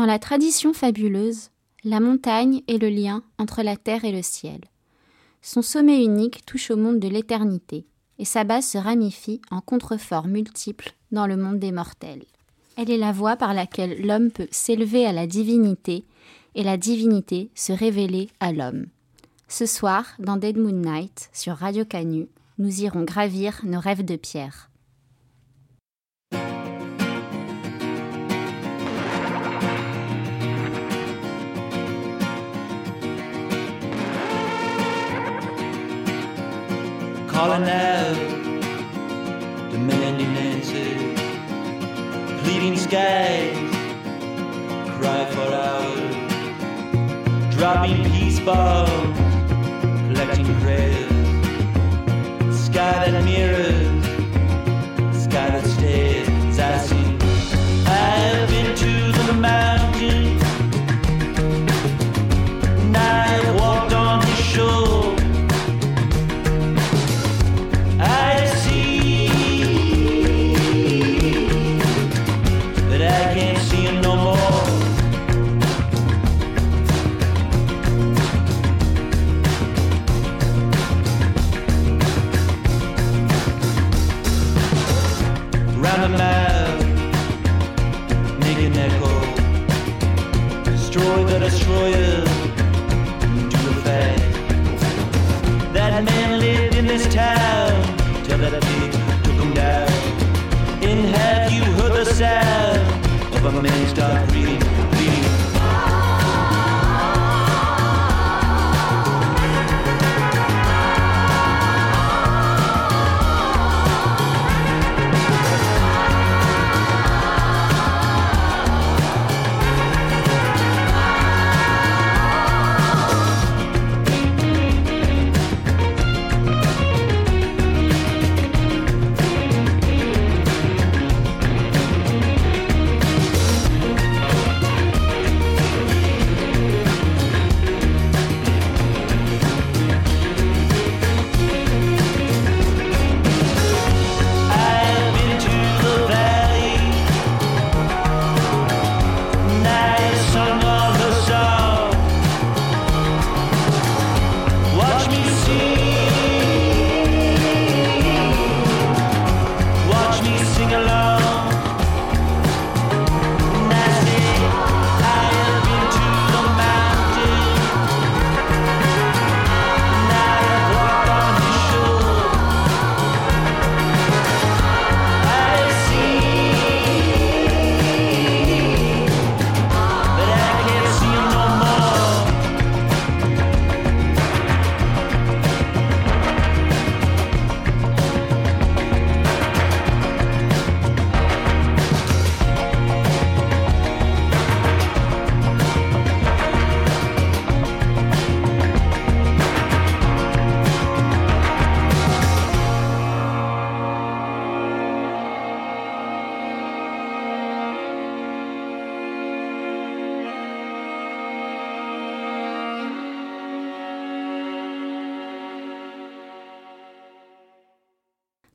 Dans la tradition fabuleuse, la montagne est le lien entre la terre et le ciel. Son sommet unique touche au monde de l'éternité, et sa base se ramifie en contreforts multiples dans le monde des mortels. Elle est la voie par laquelle l'homme peut s'élever à la divinité et la divinité se révéler à l'homme. Ce soir, dans Dead Moon Night, sur Radio Canu, nous irons gravir nos rêves de pierre. Calling out, demanding answers, pleading skies, cry for hours, dropping peace bombs, collecting prayers, sky that mirrors, reading, reading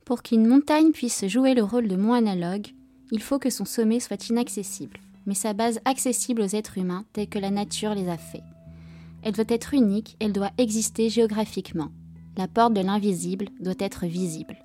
Pour qu'une montagne puisse jouer le rôle de mont analogue, il faut que son sommet soit inaccessible, mais sa base accessible aux êtres humains tels que la nature les a fait. Elle doit être unique, elle doit exister géographiquement. La porte de l'invisible doit être visible.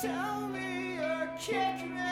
Tell me or kick me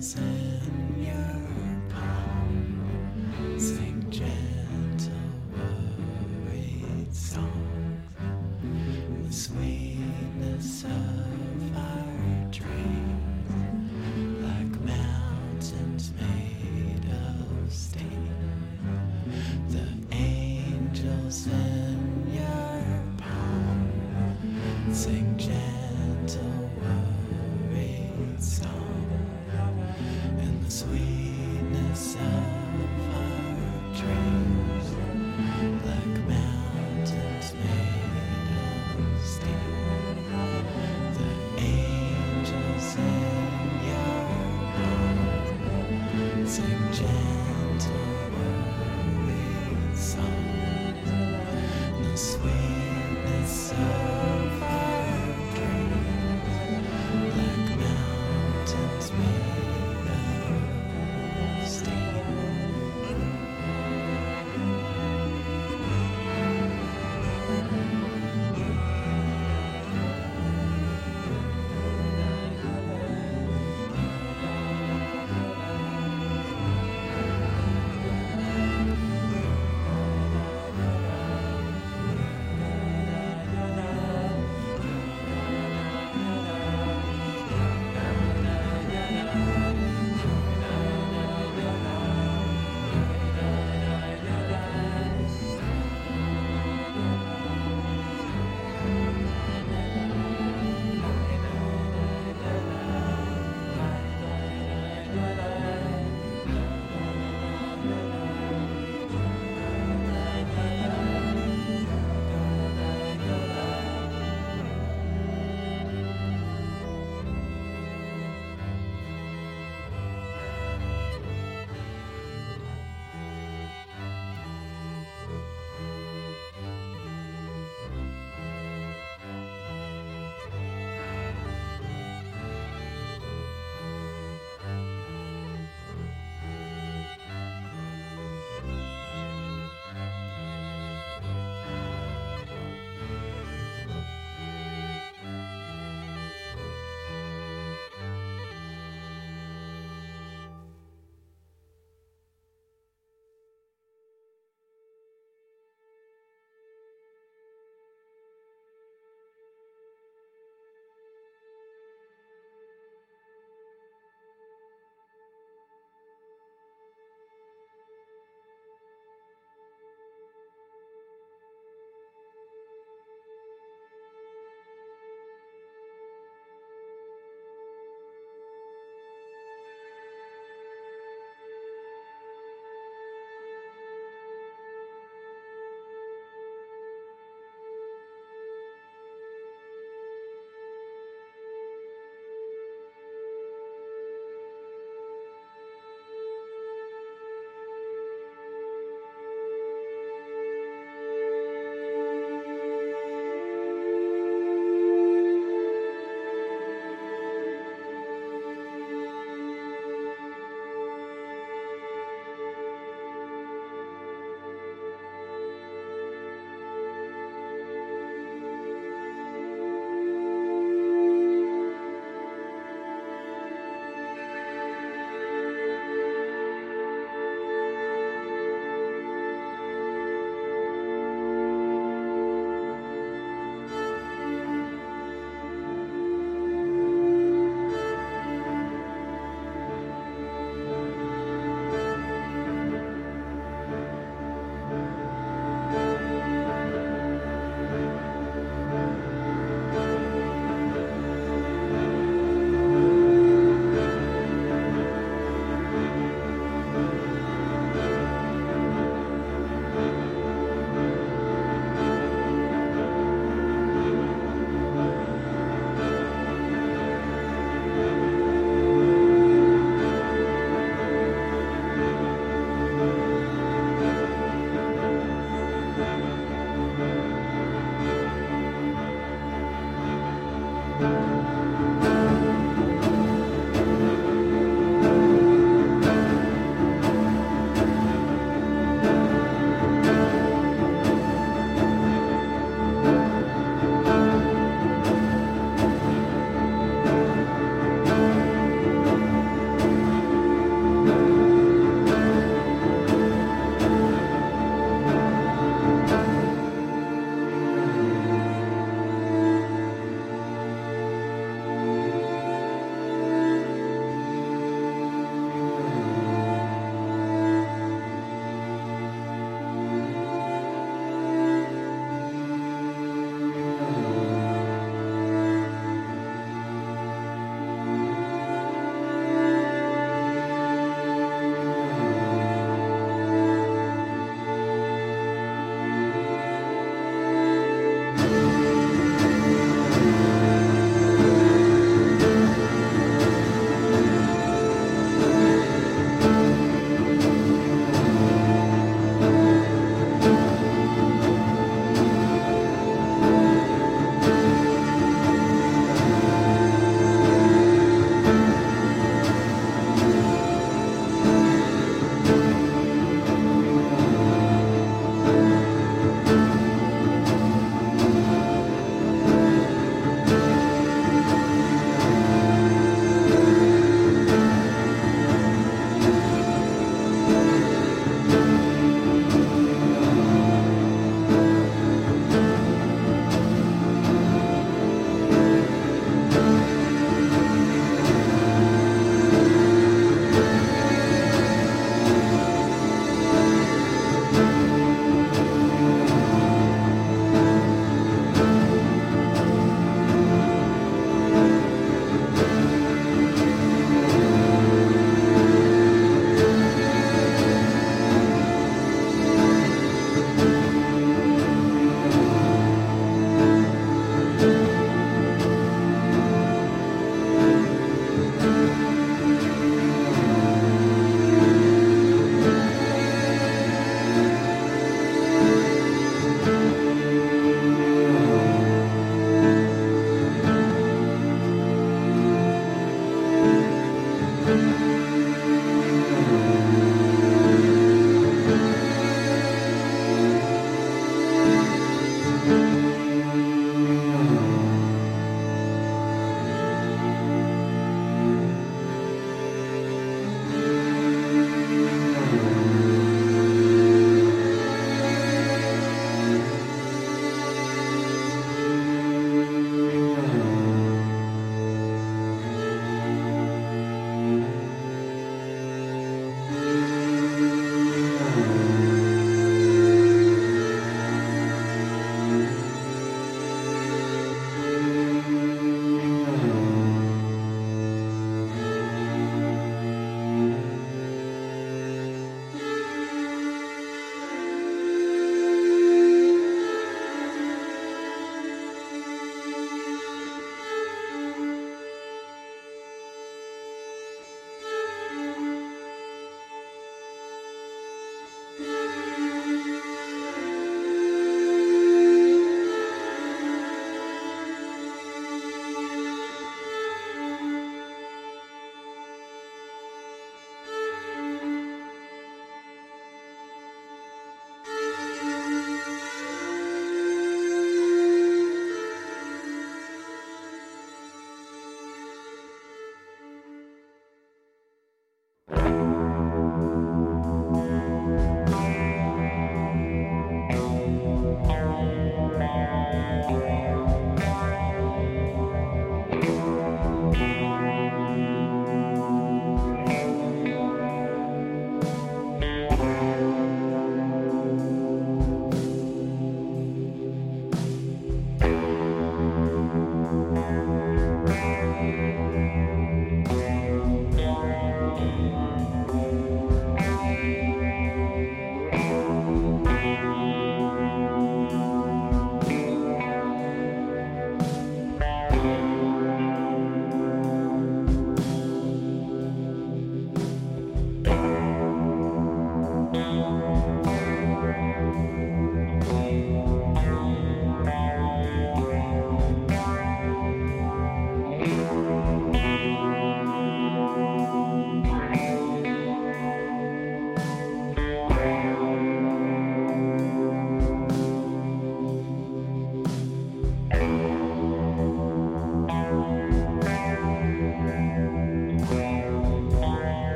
thousand.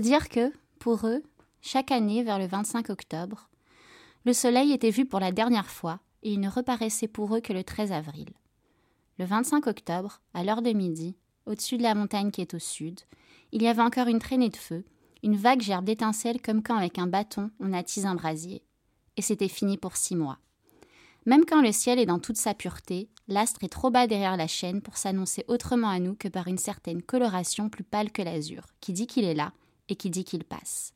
Dire que, pour eux, chaque année, vers le 25 octobre, le soleil était vu pour la dernière fois et il ne reparaissait pour eux que le 13 avril. Le 25 octobre, à l'heure de midi, au-dessus de la montagne qui est au sud, il y avait encore une traînée de feu, une vague gerbe d'étincelles comme quand avec un bâton on attise un brasier. Et c'était fini pour six mois. Même quand le ciel est dans toute sa pureté, l'astre est trop bas derrière la chaîne pour s'annoncer autrement à nous que par une certaine coloration plus pâle que l'azur, qui dit qu'il est là et qui dit qu'il passe.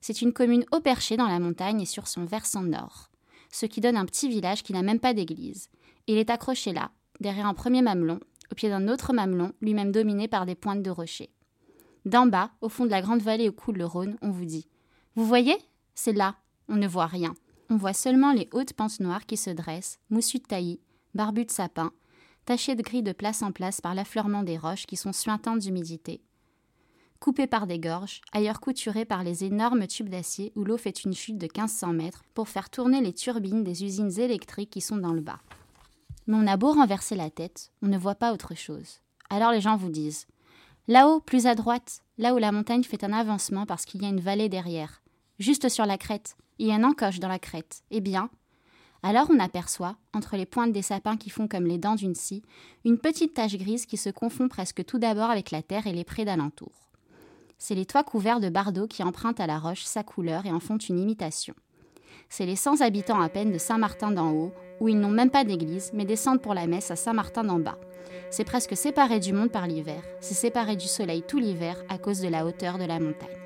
C'est une commune haut perchée dans la montagne et sur son versant nord, ce qui donne un petit village qui n'a même pas d'église. Il est accroché là, derrière un premier mamelon, au pied d'un autre mamelon, lui-même dominé par des pointes de rochers. D'en bas, au fond de la grande vallée où coule le Rhône, on vous dit Vous voyez C'est là. On ne voit rien. On voit seulement les hautes pentes noires qui se dressent, moussues de taillis, barbues de sapins, tachées de gris de place en place par l'affleurement des roches qui sont suintantes d'humidité, coupées par des gorges, ailleurs couturées par les énormes tubes d'acier où l'eau fait une chute de 1500 mètres pour faire tourner les turbines des usines électriques qui sont dans le bas. Mais on a beau renverser la tête, on ne voit pas autre chose. Alors les gens vous disent Là-haut, plus à droite, là où la montagne fait un avancement parce qu'il y a une vallée derrière, juste sur la crête, il y a un encoche dans la crête. Eh bien, alors on aperçoit, entre les pointes des sapins qui font comme les dents d'une scie, une petite tache grise qui se confond presque tout d'abord avec la terre et les prés d'alentour. C'est les toits couverts de bardeaux qui empruntent à la roche sa couleur et en font une imitation. C'est les 100 habitants à peine de Saint-Martin d'en haut, où ils n'ont même pas d'église, mais descendent pour la messe à Saint-Martin d'en bas. C'est presque séparé du monde par l'hiver, c'est séparé du soleil tout l'hiver à cause de la hauteur de la montagne.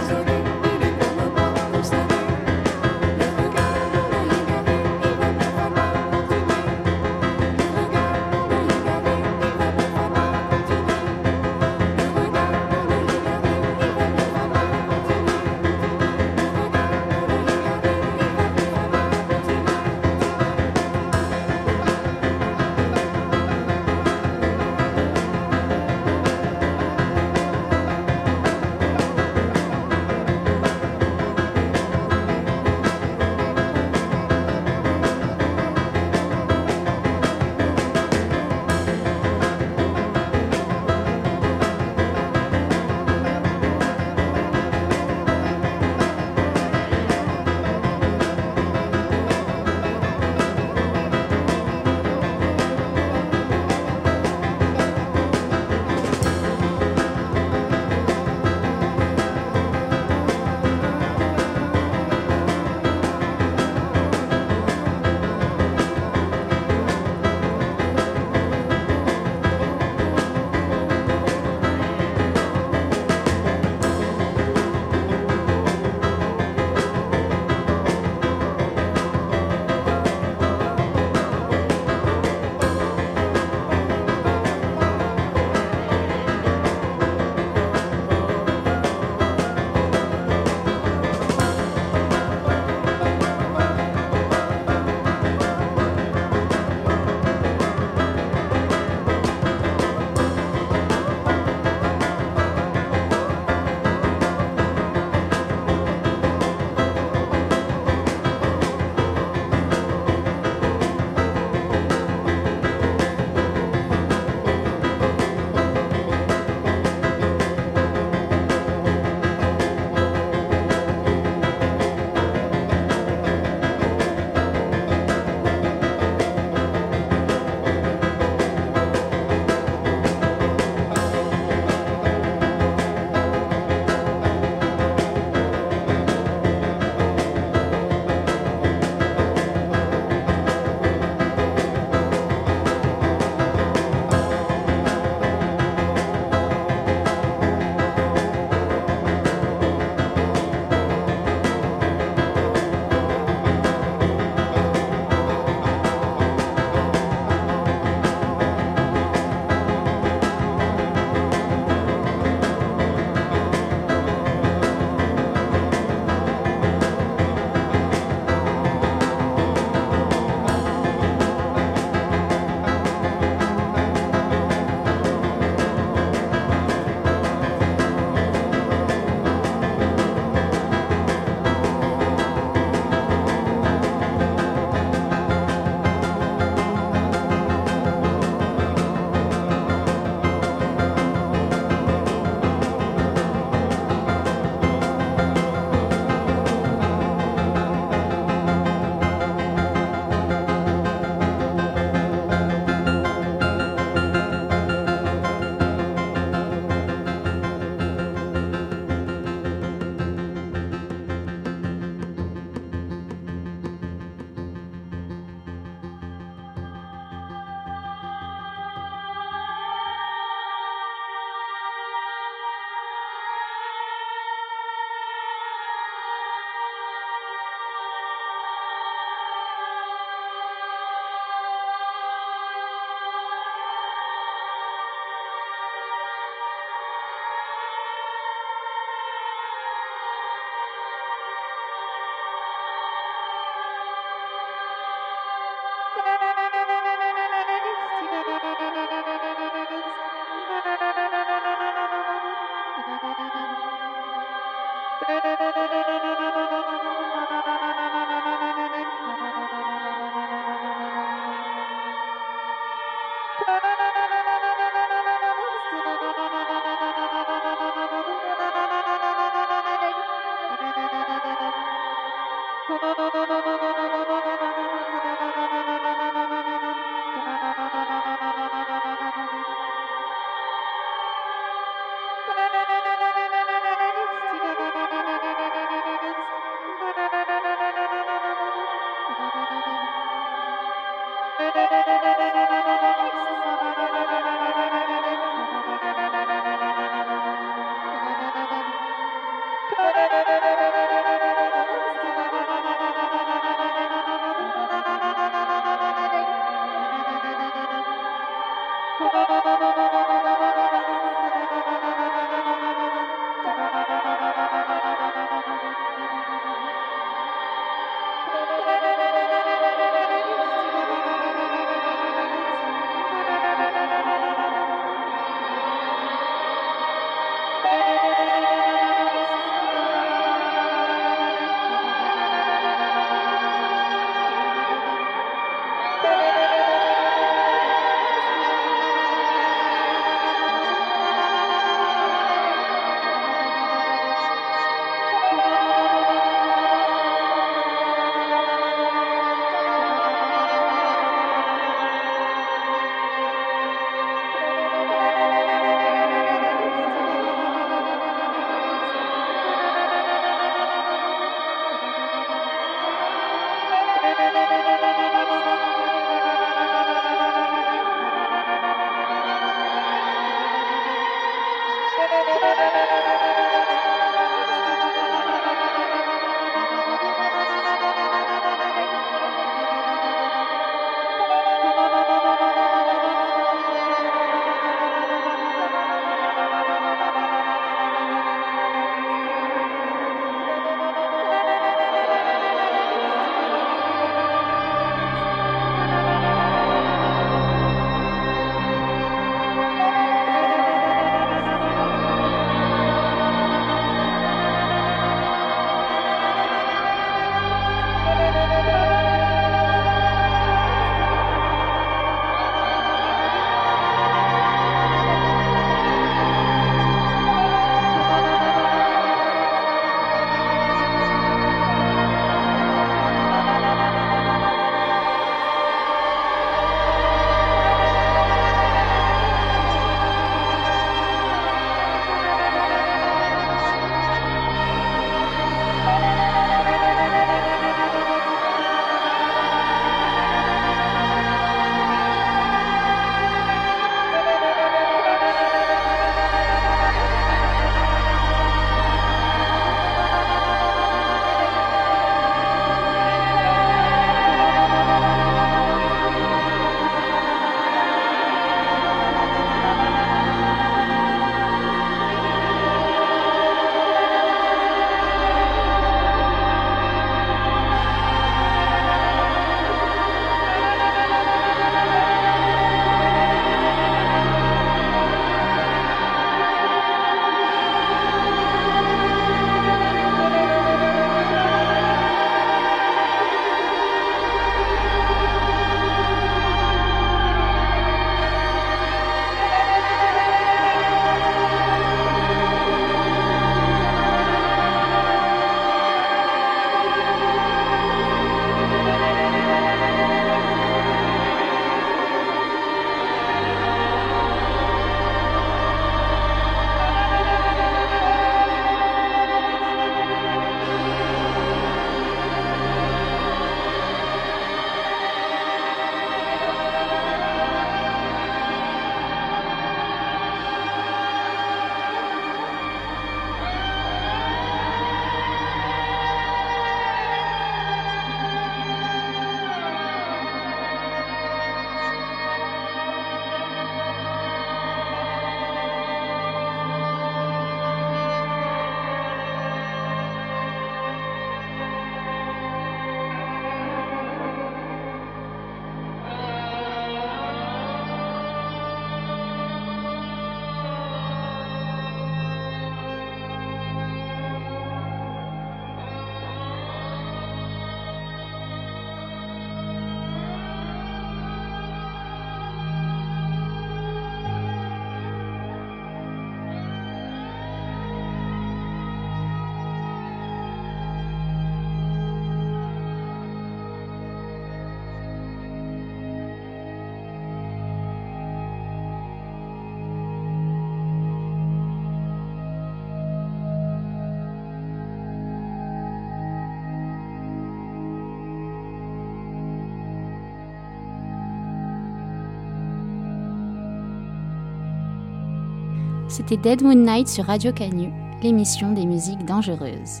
C'était Dead Moon Night sur Radio Canu, l'émission des musiques dangereuses.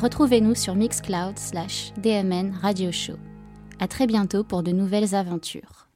Retrouvez-nous sur Mixcloud slash DMN Radio Show. À très bientôt pour de nouvelles aventures.